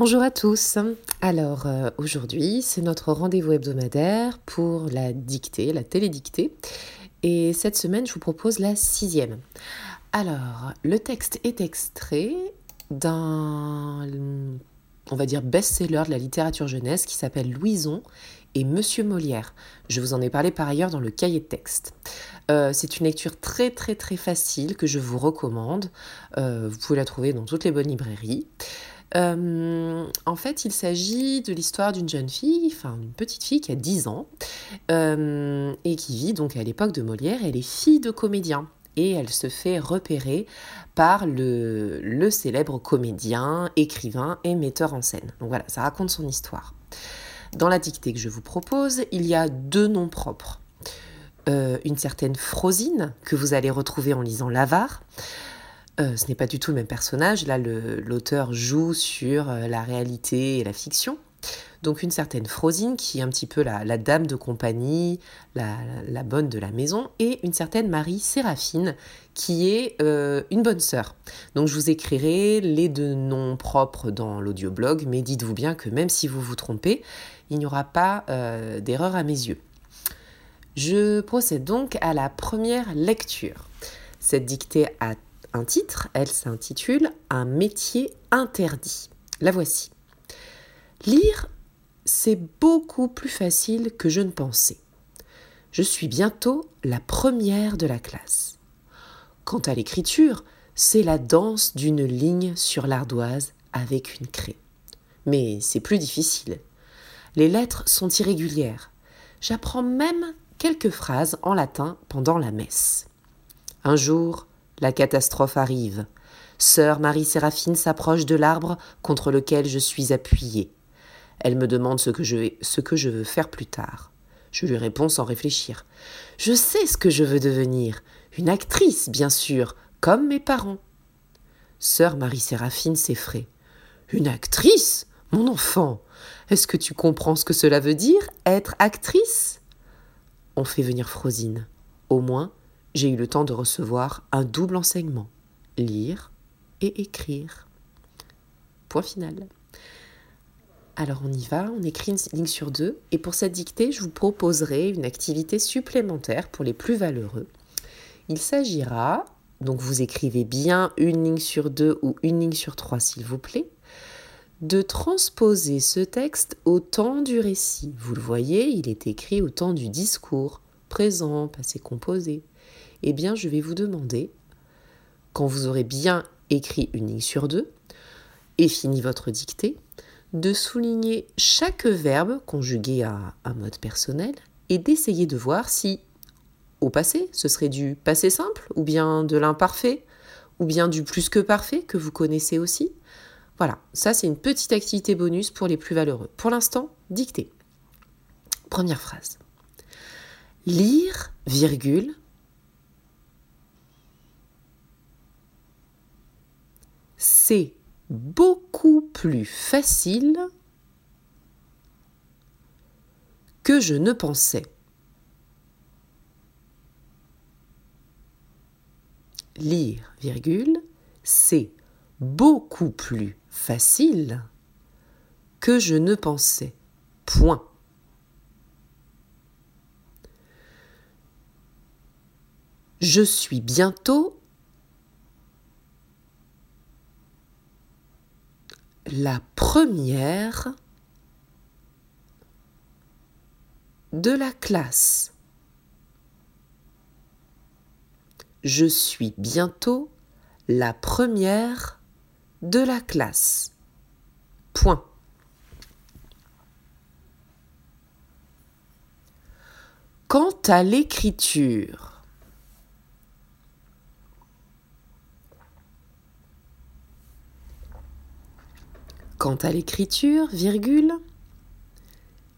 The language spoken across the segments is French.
Bonjour à tous. Alors euh, aujourd'hui, c'est notre rendez-vous hebdomadaire pour la dictée, la télédictée. Et cette semaine, je vous propose la sixième. Alors, le texte est extrait d'un, on va dire, best-seller de la littérature jeunesse qui s'appelle Louison et Monsieur Molière. Je vous en ai parlé par ailleurs dans le cahier de texte. Euh, c'est une lecture très très très facile que je vous recommande. Euh, vous pouvez la trouver dans toutes les bonnes librairies. Euh, en fait, il s'agit de l'histoire d'une jeune fille, enfin une petite fille qui a 10 ans, euh, et qui vit donc à l'époque de Molière. Elle est fille de comédien et elle se fait repérer par le, célèbre comédien, écrivain et metteur en scène. Donc voilà, ça raconte son histoire. Dans la dictée que je vous propose, il y a deux noms propres. Euh, une certaine Frosine, que vous allez retrouver en lisant L'Avare, euh, ce n'est pas du tout le même personnage. Là, l'auteur joue sur euh, la réalité et la fiction. Donc une certaine Frosine qui est un petit peu la, dame de compagnie, la, bonne de la maison, et une certaine Marie Séraphine qui est euh, une bonne sœur. Donc je vous écrirai les deux noms propres dans l'audioblog, mais dites-vous bien que même si vous vous trompez, il n'y aura pas d'erreur à mes yeux. Je procède donc à la première lecture. Cette dictée a un titre, elle s'intitule Un métier interdit. La voici. Lire, c'est beaucoup plus facile que je ne pensais. Je suis bientôt la première de la classe. Quant à l'écriture, c'est la danse d'une ligne sur l'ardoise avec une craie. Mais c'est plus difficile. Les lettres sont irrégulières. J'apprends même quelques phrases en latin pendant la messe. Un jour, la catastrophe arrive. Sœur Marie-Séraphine s'approche de l'arbre contre lequel je suis appuyée. Elle me demande ce que, je, veux faire plus tard. Je lui réponds sans réfléchir. Je sais ce que je veux devenir. Une actrice, bien sûr, comme mes parents. Sœur Marie-Séraphine s'effraie. Une actrice? Mon enfant Est-ce que tu comprends ce que cela veut dire, être actrice? On fait venir Frosine. Au moins, j'ai eu le temps de recevoir un double enseignement, lire et écrire. Point final. Alors on y va, on écrit une ligne sur deux, et pour cette dictée, je vous proposerai une activité supplémentaire pour les plus valeureux. Il s'agira, donc vous écrivez bien une ligne sur deux ou une ligne sur trois s'il vous plaît, de transposer ce texte au temps du récit. Vous le voyez, il est écrit au temps du discours, présent, passé composé eh bien je vais vous demander, quand vous aurez bien écrit une ligne sur deux et fini votre dictée, de souligner chaque verbe conjugué à un mode personnel et d'essayer de voir si au passé ce serait du passé simple ou bien de l'imparfait ou bien du plus que parfait que vous connaissez aussi. Voilà, ça c'est une petite activité bonus pour les plus valeureux. Pour l'instant, dictée. Première phrase. Lire, virgule, c'est beaucoup plus facile que je ne pensais. Lire, virgule, c'est beaucoup plus facile que je ne pensais. Point. Je suis bientôt la première de la classe. Je suis bientôt la première de la classe. Point. Quant à l'écriture, Quant à l'écriture, virgule,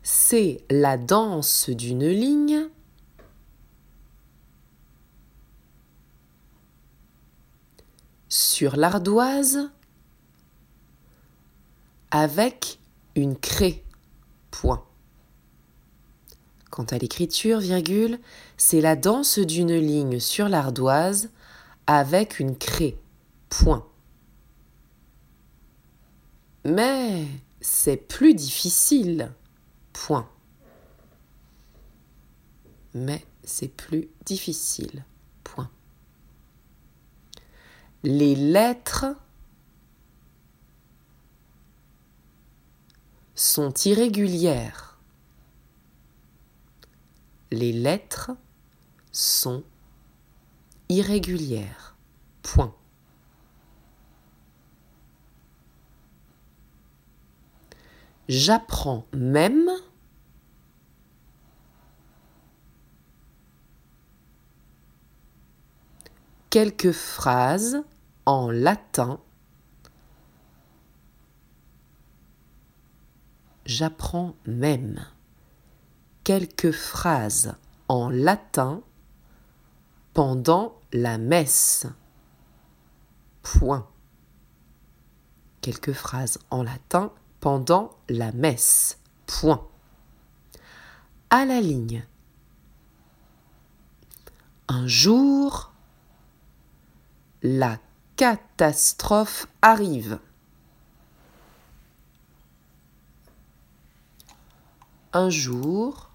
c'est la danse d'une ligne sur l'ardoise avec une craie. Point. Quant à l'écriture, virgule, c'est la danse d'une ligne sur l'ardoise avec une craie. Point. Mais c'est plus difficile. Point. Mais c'est plus difficile. Point. Les lettres sont irrégulières. Les lettres sont irrégulières. Point. J'apprends même quelques phrases en latin. J'apprends même quelques phrases en latin pendant la messe. Point. Quelques phrases en latin pendant la messe. Point. À la ligne. Un jour, la catastrophe arrive. Un jour,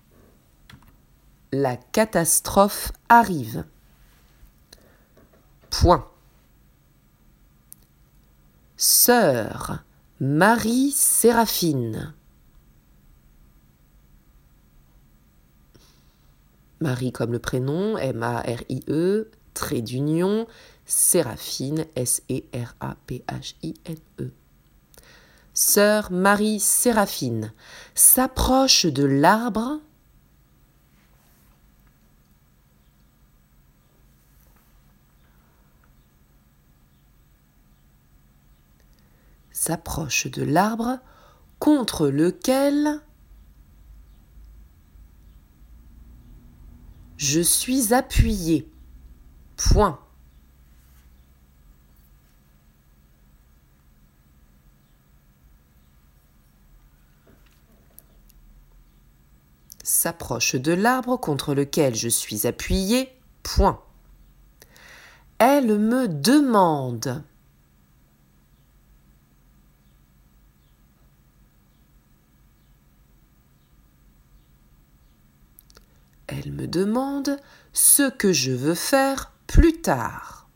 la catastrophe arrive. Point. Sœur Marie Séraphine. Marie comme le prénom, M-A-R-I-E, trait d'union, Séraphine, S-E-R-A-P-H-I-N-E. Sœur Marie Séraphine s'approche de l'arbre s'approche de l'arbre contre lequel je suis appuyé. Point. S'approche de l'arbre contre lequel je suis appuyé. Point. Elle me demande. Elle me demande ce que je veux faire plus tard.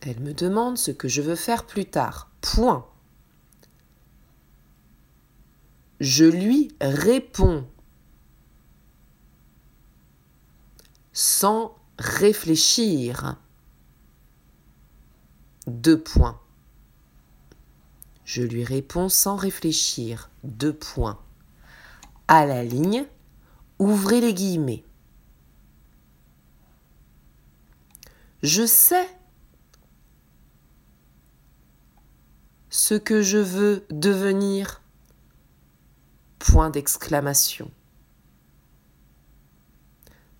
Elle me demande ce que je veux faire plus tard. Point. Je lui réponds sans réfléchir. Deux points. Je lui réponds sans réfléchir. Deux points. À la ligne, ouvrez les guillemets. Je sais ce que je veux devenir. Point d'exclamation.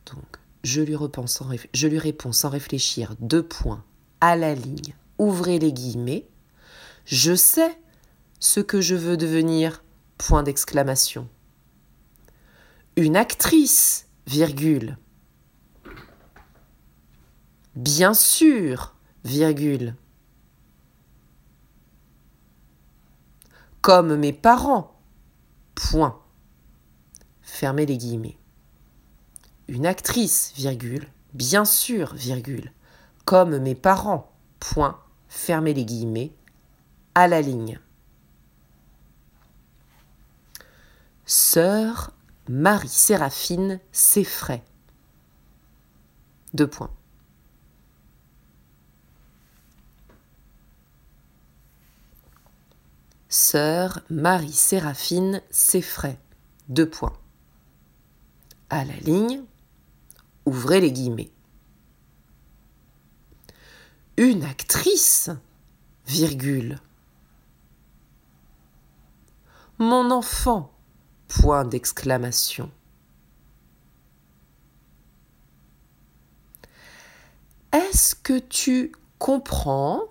Donc, je lui, sans je lui réponds sans réfléchir. Deux points. À la ligne, ouvrez les guillemets. Je sais ce que je veux devenir. Point d'exclamation. Une actrice, virgule. Bien sûr, virgule. Comme mes parents. Point. Fermez les guillemets. Une actrice, virgule. Bien sûr, virgule. Comme mes parents. Point. Fermez les guillemets à la ligne. Sœur Marie-Séraphine s'effraie. Deux points. Sœur Marie-Séraphine s'effraie. Deux points. À la ligne, ouvrez les guillemets. Une actrice, virgule, mon enfant point d'exclamation. Est-ce que tu comprends?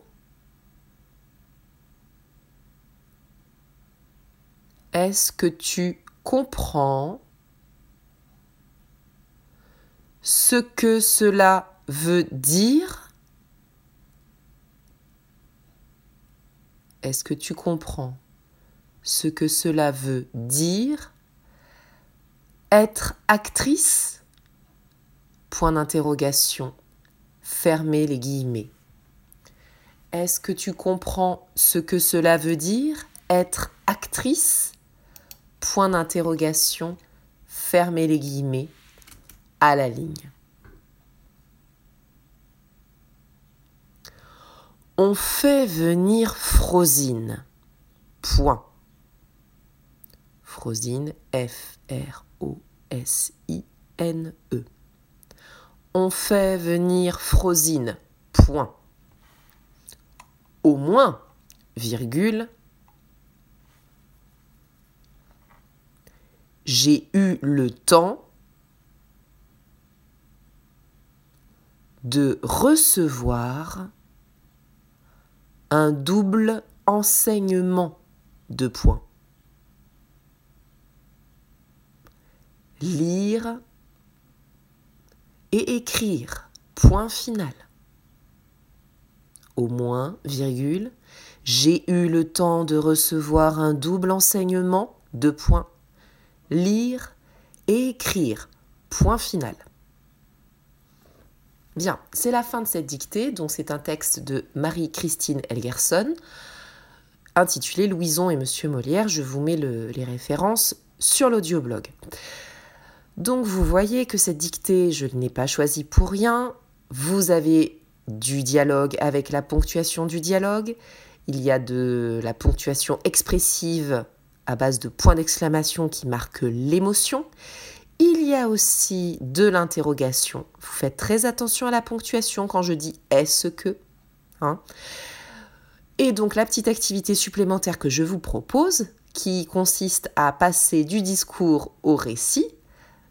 Est-ce que tu comprends ce que cela veut dire? Est-ce que tu comprends? Ce que cela veut dire être actrice Point d'interrogation. Fermez les guillemets. Est-ce que tu comprends ce que cela veut dire être actrice? Point d'interrogation. Fermez les guillemets à la ligne. On fait venir Frosine. Point. Frosine, F-R-O-S-I-N-E. On fait venir Frosine. Point. Au moins, virgule. J'ai eu le temps de recevoir un double enseignement de points. Lire et écrire, point final. Au moins, virgule, j'ai eu le temps de recevoir un double enseignement, de points. Lire et écrire, point final. Bien, c'est la fin de cette dictée, donc c'est un texte de Marie-Christine Elgerson, intitulé Louison et Monsieur Molière. Je vous mets les références sur l'audioblog. Donc vous voyez que cette dictée, je ne l'ai pas choisie pour rien. Vous avez du dialogue avec la ponctuation du dialogue. Il y a de la ponctuation expressive à base de points d'exclamation qui marquent l'émotion. Il y a aussi de l'interrogation. Vous faites très attention à la ponctuation quand je dis est-ce que. Hein Et donc la petite activité supplémentaire que je vous propose, qui consiste à passer du discours au récit,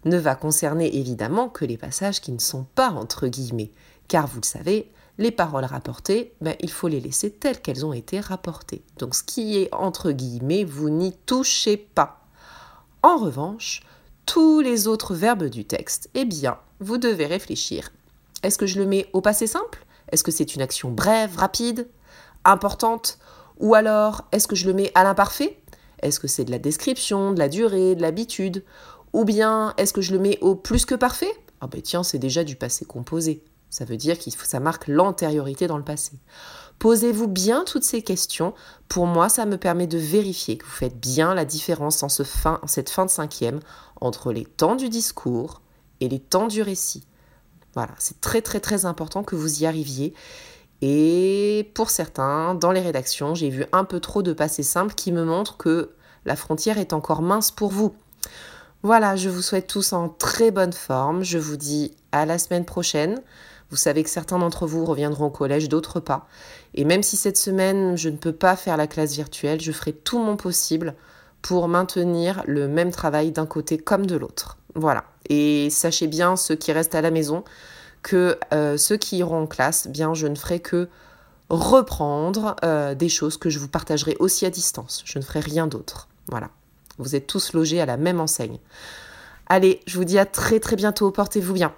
ne va concerner évidemment que les passages qui ne sont pas entre guillemets, car vous le savez, les paroles rapportées, ben, il faut les laisser telles qu'elles ont été rapportées. Donc ce qui est entre guillemets, vous n'y touchez pas. En revanche, tous les autres verbes du texte, eh bien, vous devez réfléchir. Est-ce que je le mets au passé simple? Est-ce que c'est une action brève, rapide, importante? Ou alors, est-ce que je le mets à l'imparfait? Est-ce que c'est de la description, de la durée, de l'habitude? Ou bien, est-ce que je le mets au plus que parfait? Ah ben tiens, c'est déjà du passé composé. Ça veut dire que ça marque l'antériorité dans le passé. Posez-vous bien toutes ces questions. Pour moi, ça me permet de vérifier que vous faites bien la différence en, cette fin de cinquième entre les temps du discours et les temps du récit. Voilà, c'est très très très important que vous y arriviez. Et pour certains, dans les rédactions, j'ai vu un peu trop de passés simples qui me montrent que la frontière est encore mince pour vous. Voilà, je vous souhaite tous en très bonne forme. Je vous dis à la semaine prochaine. Vous savez que certains d'entre vous reviendront au collège, d'autres pas. Et même si cette semaine, je ne peux pas faire la classe virtuelle, je ferai tout mon possible pour maintenir le même travail d'un côté comme de l'autre. Voilà. Et sachez bien, ceux qui restent à la maison, que euh, ceux qui iront en classe, bien, je ne ferai que reprendre euh, des choses que je vous partagerai aussi à distance. Je ne ferai rien d'autre. Voilà. Vous êtes tous logés à la même enseigne. Allez, je vous dis à très très bientôt. Portez-vous bien.